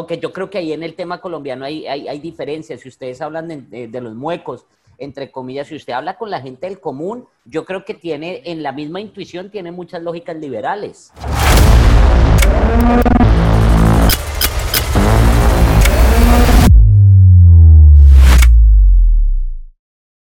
aunque yo creo que ahí en el tema colombiano hay, hay, hay diferencias. Si ustedes hablan de, de, los muecos, entre comillas, si usted habla con la gente del común, yo creo que tiene, en la misma intuición, tiene muchas lógicas liberales.